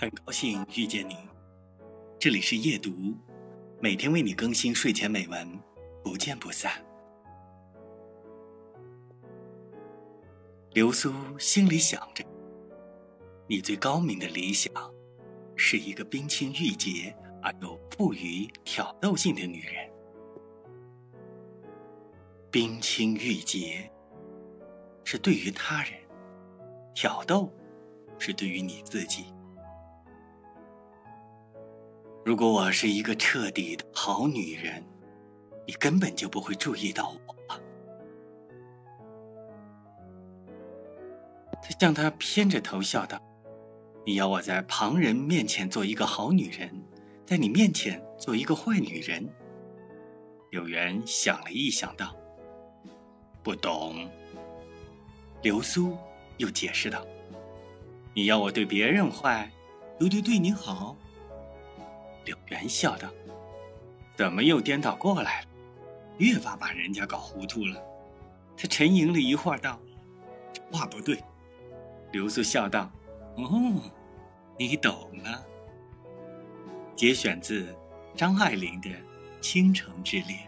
很高兴遇见你，这里是夜读，每天为你更新睡前美文，不见不散。流苏心里想着，你最高明的理想，是一个冰清玉洁而又富于挑逗性的女人。冰清玉洁，是对于他人；挑逗，是对于你自己。如果我是一个彻底的好女人，你根本就不会注意到我。他向他偏着头笑道：“你要我在旁人面前做一个好女人，在你面前做一个坏女人？”柳原想了一想，道：“不懂。”流苏又解释道：“你要我对别人坏，又对对你好。”柳元笑道：“怎么又颠倒过来了？越发把人家搞糊涂了。”他沉吟了一会儿，道：“这话不对。”刘苏笑道：“哦，你懂了。”节选自张爱玲的《倾城之恋》。